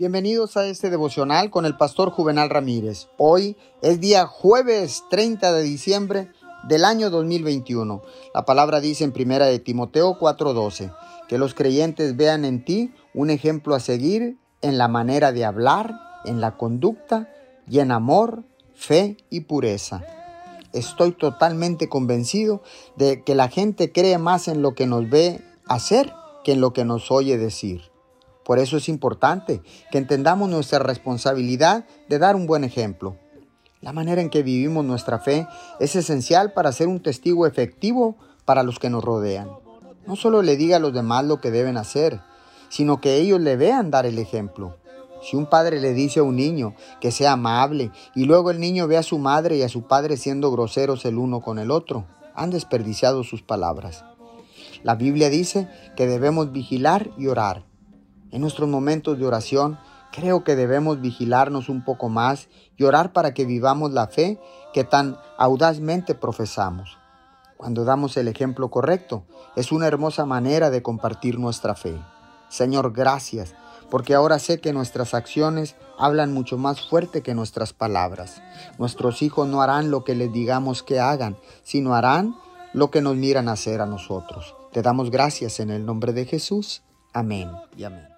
Bienvenidos a este devocional con el pastor Juvenal Ramírez. Hoy es día jueves 30 de diciembre del año 2021. La palabra dice en primera de Timoteo 4:12 que los creyentes vean en ti un ejemplo a seguir en la manera de hablar, en la conducta y en amor, fe y pureza. Estoy totalmente convencido de que la gente cree más en lo que nos ve hacer que en lo que nos oye decir. Por eso es importante que entendamos nuestra responsabilidad de dar un buen ejemplo. La manera en que vivimos nuestra fe es esencial para ser un testigo efectivo para los que nos rodean. No solo le diga a los demás lo que deben hacer, sino que ellos le vean dar el ejemplo. Si un padre le dice a un niño que sea amable y luego el niño ve a su madre y a su padre siendo groseros el uno con el otro, han desperdiciado sus palabras. La Biblia dice que debemos vigilar y orar en nuestros momentos de oración, creo que debemos vigilarnos un poco más y orar para que vivamos la fe que tan audazmente profesamos. Cuando damos el ejemplo correcto, es una hermosa manera de compartir nuestra fe. Señor, gracias, porque ahora sé que nuestras acciones hablan mucho más fuerte que nuestras palabras. Nuestros hijos no harán lo que les digamos que hagan, sino harán lo que nos miran hacer a nosotros. Te damos gracias en el nombre de Jesús. Amén y amén.